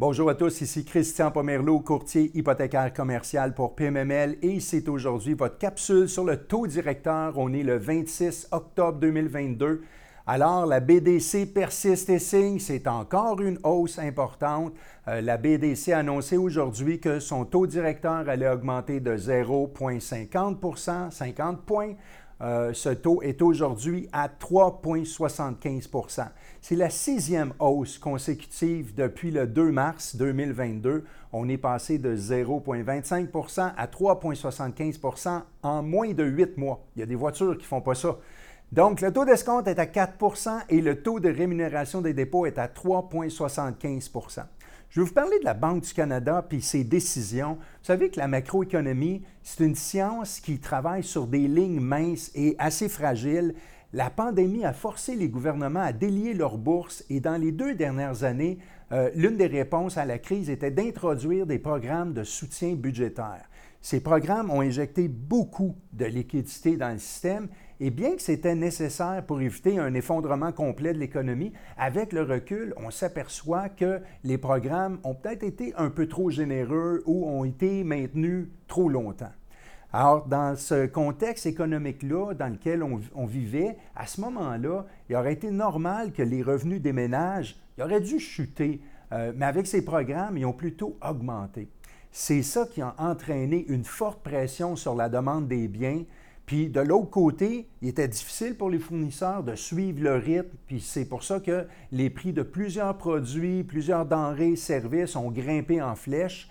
Bonjour à tous, ici Christian Pomerleau, courtier hypothécaire commercial pour PMML et c'est aujourd'hui votre capsule sur le taux directeur. On est le 26 octobre 2022. Alors, la BDC persiste et signe, c'est encore une hausse importante. Euh, la BDC a annoncé aujourd'hui que son taux directeur allait augmenter de 0,50% 50 points. Euh, ce taux est aujourd'hui à 3,75% C'est la sixième hausse consécutive depuis le 2 mars 2022. On est passé de 0,25% à 3,75% en moins de huit mois. Il y a des voitures qui ne font pas ça. Donc, le taux d'escompte est à 4% et le taux de rémunération des dépôts est à 3,75 je vais vous parler de la Banque du Canada puis ses décisions. Vous savez que la macroéconomie, c'est une science qui travaille sur des lignes minces et assez fragiles. La pandémie a forcé les gouvernements à délier leurs bourses et dans les deux dernières années, euh, l'une des réponses à la crise était d'introduire des programmes de soutien budgétaire. Ces programmes ont injecté beaucoup de liquidités dans le système et bien que c'était nécessaire pour éviter un effondrement complet de l'économie, avec le recul, on s'aperçoit que les programmes ont peut-être été un peu trop généreux ou ont été maintenus trop longtemps. Alors, dans ce contexte économique-là dans lequel on, vivait, à ce moment-là, il aurait été normal que les revenus des ménages auraient dû chuter, euh, mais avec ces programmes, ils ont plutôt augmenté. C'est ça qui a entraîné une forte pression sur la demande des biens, puis de l'autre côté, il était difficile pour les fournisseurs de suivre le rythme, puis c'est pour ça que les prix de plusieurs produits, plusieurs denrées, services ont grimpé en flèche.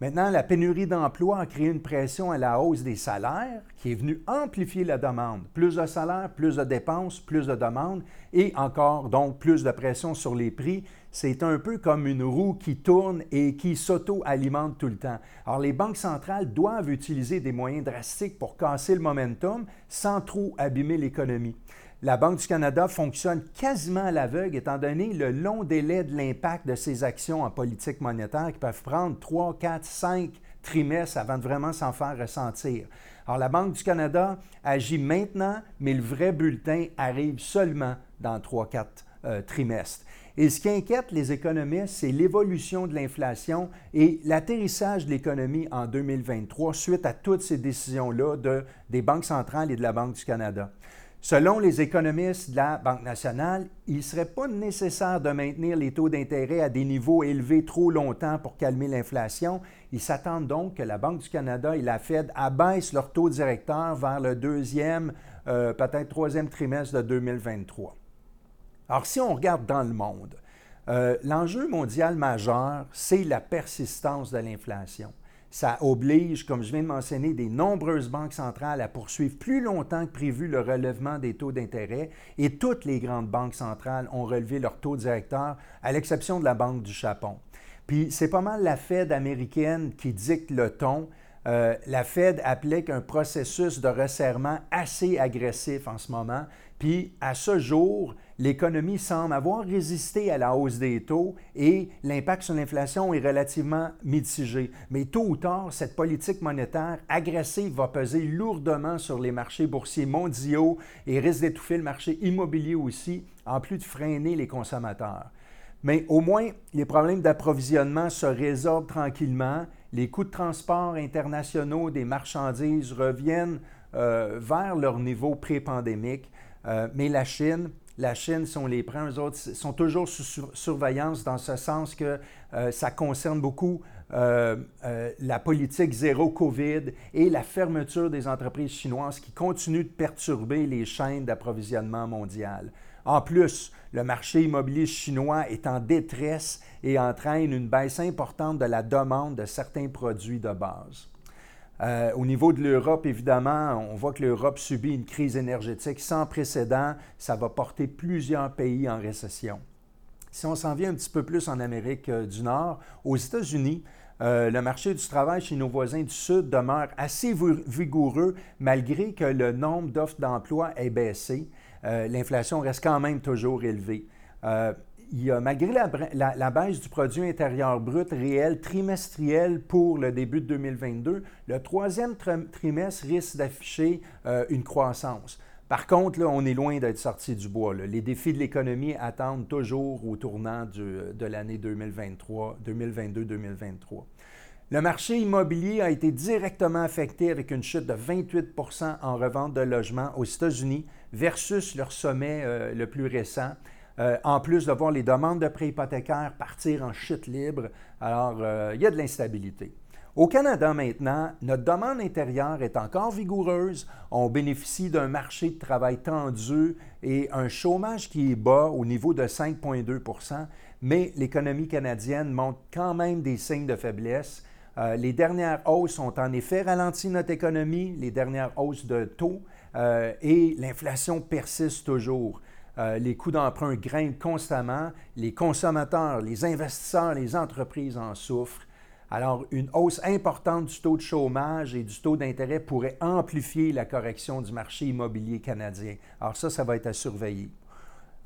Maintenant, la pénurie d'emplois a créé une pression à la hausse des salaires qui est venue amplifier la demande. Plus de salaires, plus de dépenses, plus de demandes et encore donc plus de pression sur les prix c'est un peu comme une roue qui tourne et qui s'auto-alimente tout le temps. Alors, les banques centrales doivent utiliser des moyens drastiques pour casser le momentum sans trop abîmer l'économie. La Banque du Canada fonctionne quasiment à l'aveugle étant donné le long délai de l'impact de ses actions en politique monétaire qui peuvent prendre 3, 4, 5 trimestres avant de vraiment s'en faire ressentir. Alors, la Banque du Canada agit maintenant, mais le vrai bulletin arrive seulement dans 3, 4 euh. Et ce qui inquiète les économistes, c'est l'évolution de l'inflation et l'atterrissage de l'économie en 2023 suite à toutes ces décisions-là de, des banques centrales et de la Banque du Canada. Selon les économistes de la Banque nationale, il ne serait pas nécessaire de maintenir les taux d'intérêt à des niveaux élevés trop longtemps pour calmer l'inflation. Ils s'attendent donc que la Banque du Canada et la Fed abaissent leur taux directeur vers le deuxième, euh, peut-être troisième trimestre de 2023. Alors, si on regarde dans le monde, euh, l'enjeu mondial majeur, c'est la persistance de l'inflation. Ça oblige, comme je viens de mentionner, des nombreuses banques centrales à poursuivre plus longtemps que prévu le relèvement des taux d'intérêt et toutes les grandes banques centrales ont relevé leur taux directeur, à l'exception de la Banque du Japon. Puis c'est pas mal la Fed américaine qui dicte le ton. Euh, la Fed applique un processus de resserrement assez agressif en ce moment. Puis à ce jour, l'économie semble avoir résisté à la hausse des taux et l'impact sur l'inflation est relativement mitigé. Mais tôt ou tard, cette politique monétaire agressive va peser lourdement sur les marchés boursiers mondiaux et risque d'étouffer le marché immobilier aussi, en plus de freiner les consommateurs. Mais au moins, les problèmes d'approvisionnement se résorbent tranquillement. Les coûts de transport internationaux des marchandises reviennent euh, vers leur niveau pré-pandémique. Euh, mais la Chine, la Chine, si on les prend, eux autres, sont toujours sous surveillance dans ce sens que euh, ça concerne beaucoup la politique zéro COVID et la fermeture des entreprises chinoises qui continuent de perturber les chaînes d'approvisionnement mondiales. En plus, le marché immobilier chinois est en détresse et entraîne une baisse importante de la demande de certains produits de base. Euh, au niveau de l'Europe, évidemment, on voit que l'Europe subit une crise énergétique sans précédent. Ça va porter plusieurs pays en récession. Si on s'en vient un petit peu plus en Amérique euh, du Nord, aux États-Unis, euh, le marché du travail chez nos voisins du Sud demeure assez vigoureux malgré que le nombre d'offres d'emploi ait baissé. L'inflation reste quand même toujours élevée malgré la, baisse du produit intérieur brut réel trimestriel pour le début de 2022, le troisième trimestre risque d'afficher euh, une croissance. Par contre, là, on est loin d'être sorti du bois. Les défis de l'économie attendent toujours au tournant de l'année 2023, 2022-2023. Le marché immobilier a été directement affecté avec une chute de 28% en revente de logements aux États-Unis versus leur sommet euh, le plus récent. Euh, en plus de voir les demandes de prêts hypothécaires partir en chute libre, alors euh, il y a de l'instabilité. Au Canada maintenant, notre demande intérieure est encore vigoureuse. On bénéficie d'un marché de travail tendu et un chômage qui est bas au niveau de 5,2% mais l'économie canadienne montre quand même des signes de faiblesse. Euh, les dernières hausses ont en effet ralenti notre économie, les dernières hausses de taux, et l'inflation persiste toujours. Euh, les coûts d'emprunt grimpent constamment, les consommateurs, les investisseurs, les entreprises en souffrent. Alors, une hausse importante du taux de chômage et du taux d'intérêt pourrait amplifier la correction du marché immobilier canadien. Alors ça, ça va être à surveiller.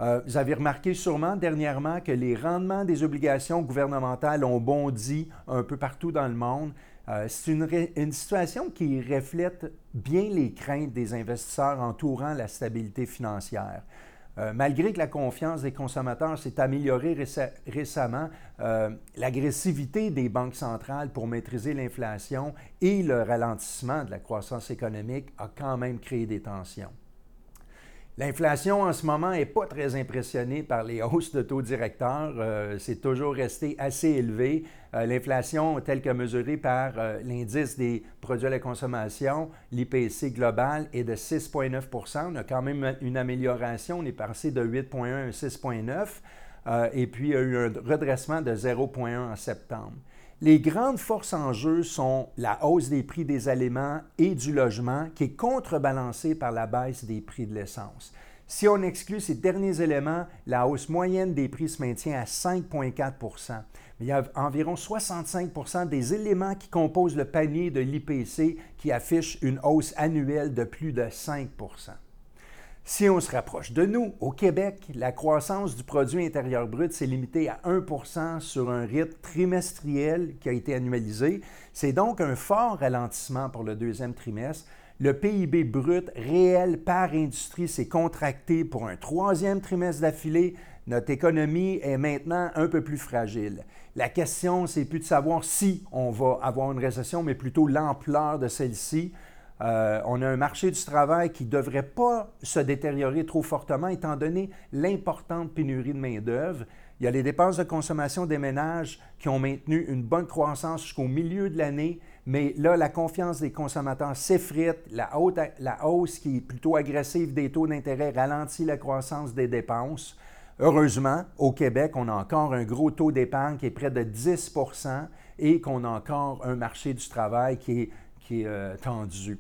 Euh, vous avez remarqué sûrement dernièrement que les rendements des obligations gouvernementales ont bondi un peu partout dans le monde. Euh, c'est une, situation qui reflète bien les craintes des investisseurs entourant la stabilité financière. Euh, malgré que la confiance des consommateurs s'est améliorée récemment, l'agressivité des banques centrales pour maîtriser l'inflation et le ralentissement de la croissance économique a quand même créé des tensions. L'inflation en ce moment n'est pas très impressionnée par les hausses de taux directeurs. Euh, c'est toujours resté assez élevé. Euh, l'inflation, telle que mesurée par euh, l'indice des produits à la consommation, l'IPC global, est de 6,9% On a quand même une amélioration. On est passé de 8,1 à 6,9 et puis il y a eu un redressement de 0,1 en septembre. Les grandes forces en jeu sont la hausse des prix des aliments et du logement qui est contrebalancée par la baisse des prix de l'essence. Si on exclut ces derniers éléments, la hausse moyenne des prix se maintient à 5,4 il y a environ 65% des éléments qui composent le panier de l'IPC qui affichent une hausse annuelle de plus de 5 si on se rapproche de nous, au Québec, la croissance du produit intérieur brut s'est limitée à 1% sur un rythme trimestriel qui a été annualisé. C'est donc un fort ralentissement pour le deuxième trimestre. Le PIB brut réel par industrie s'est contracté pour un troisième trimestre d'affilée. Notre économie est maintenant un peu plus fragile. La question, c'est plus de savoir si on va avoir une récession, mais plutôt l'ampleur de celle-ci. Euh, on a un marché du travail qui ne devrait pas se détériorer trop fortement étant donné l'importante pénurie de main-d'œuvre. Il y a les dépenses de consommation des ménages qui ont maintenu une bonne croissance jusqu'au milieu de l'année, mais là, la confiance des consommateurs s'effrite. La, la hausse qui est plutôt agressive des taux d'intérêt ralentit la croissance des dépenses. Heureusement, au Québec, on a encore un gros taux d'épargne qui est près de 10 et qu'on a encore un marché du travail qui est qui est euh, tendu.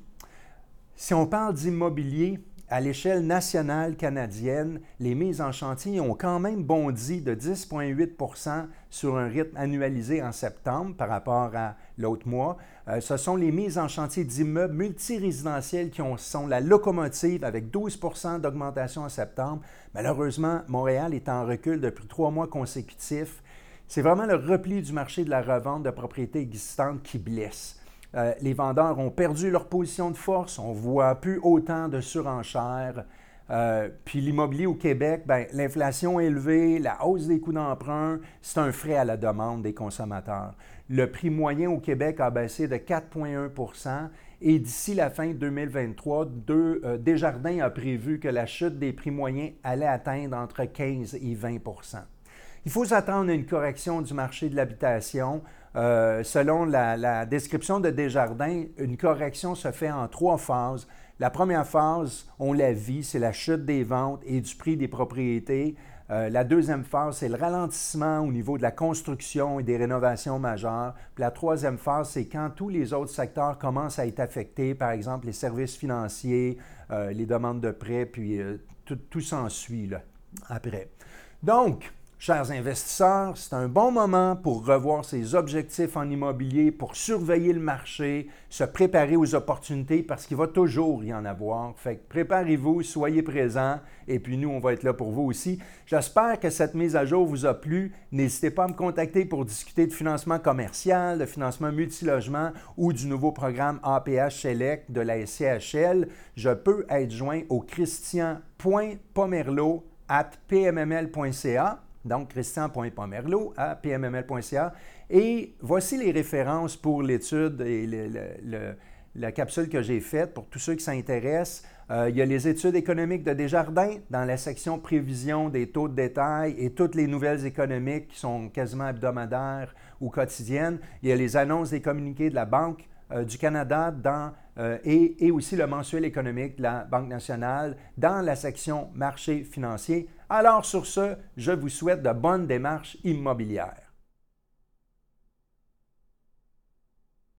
Si on parle d'immobilier, à l'échelle nationale canadienne, les mises en chantier ont quand même bondi de 10,8 sur un rythme annualisé en septembre par rapport à l'autre mois. Euh, ce sont les mises en chantier d'immeubles multirésidentiels qui sont la locomotive avec 12% d'augmentation en septembre. Malheureusement, Montréal est en recul depuis trois mois consécutifs. C'est vraiment le repli du marché de la revente de propriétés existantes qui blesse. Euh, les vendeurs ont perdu leur position de force, on ne voit plus autant de surenchères. Euh, puis l'immobilier au Québec, ben, l'inflation élevée, la hausse des coûts d'emprunt, c'est un frais à la demande des consommateurs. Le prix moyen au Québec a baissé de 4,1% et d'ici la fin 2023, deux, euh, Desjardins a prévu que la chute des prix moyens allait atteindre entre 15 et 20% Il faut s'attendre à une correction du marché de l'habitation. Euh, selon la, description de Desjardins, une correction se fait en trois phases. La première phase, on la vit, c'est la chute des ventes et du prix des propriétés. Euh, la deuxième phase, c'est le ralentissement au niveau de la construction et des rénovations majeures. Puis la troisième phase, c'est quand tous les autres secteurs commencent à être affectés, par exemple les services financiers, euh, les demandes de prêts, puis tout, tout s'ensuit après. Donc, Chers investisseurs, c'est un bon moment pour revoir ses objectifs en immobilier, pour surveiller le marché, se préparer aux opportunités parce qu'il va toujours y en avoir. Fait que préparez-vous, soyez présents et puis nous, on va être là pour vous aussi. J'espère que cette mise à jour vous a plu. N'hésitez pas à me contacter pour discuter de financement commercial, de financement multilogement ou du nouveau programme APH Select de la SCHL. Je peux être joint au christian.pomerlo at pmml.ca donc christian.pomerlo à pmml.ca. Et voici les références pour l'étude et la capsule que j'ai faite pour tous ceux qui s'intéressent. Euh, il y a les études économiques de Desjardins dans la section prévision des taux de détail et toutes les nouvelles économiques qui sont quasiment hebdomadaires ou quotidiennes. Il y a les annonces des communiqués de la Banque du Canada dans, euh, et, et, aussi le mensuel économique de la Banque nationale dans la section marché financier. Alors sur ce, je vous souhaite de bonnes démarches immobilières.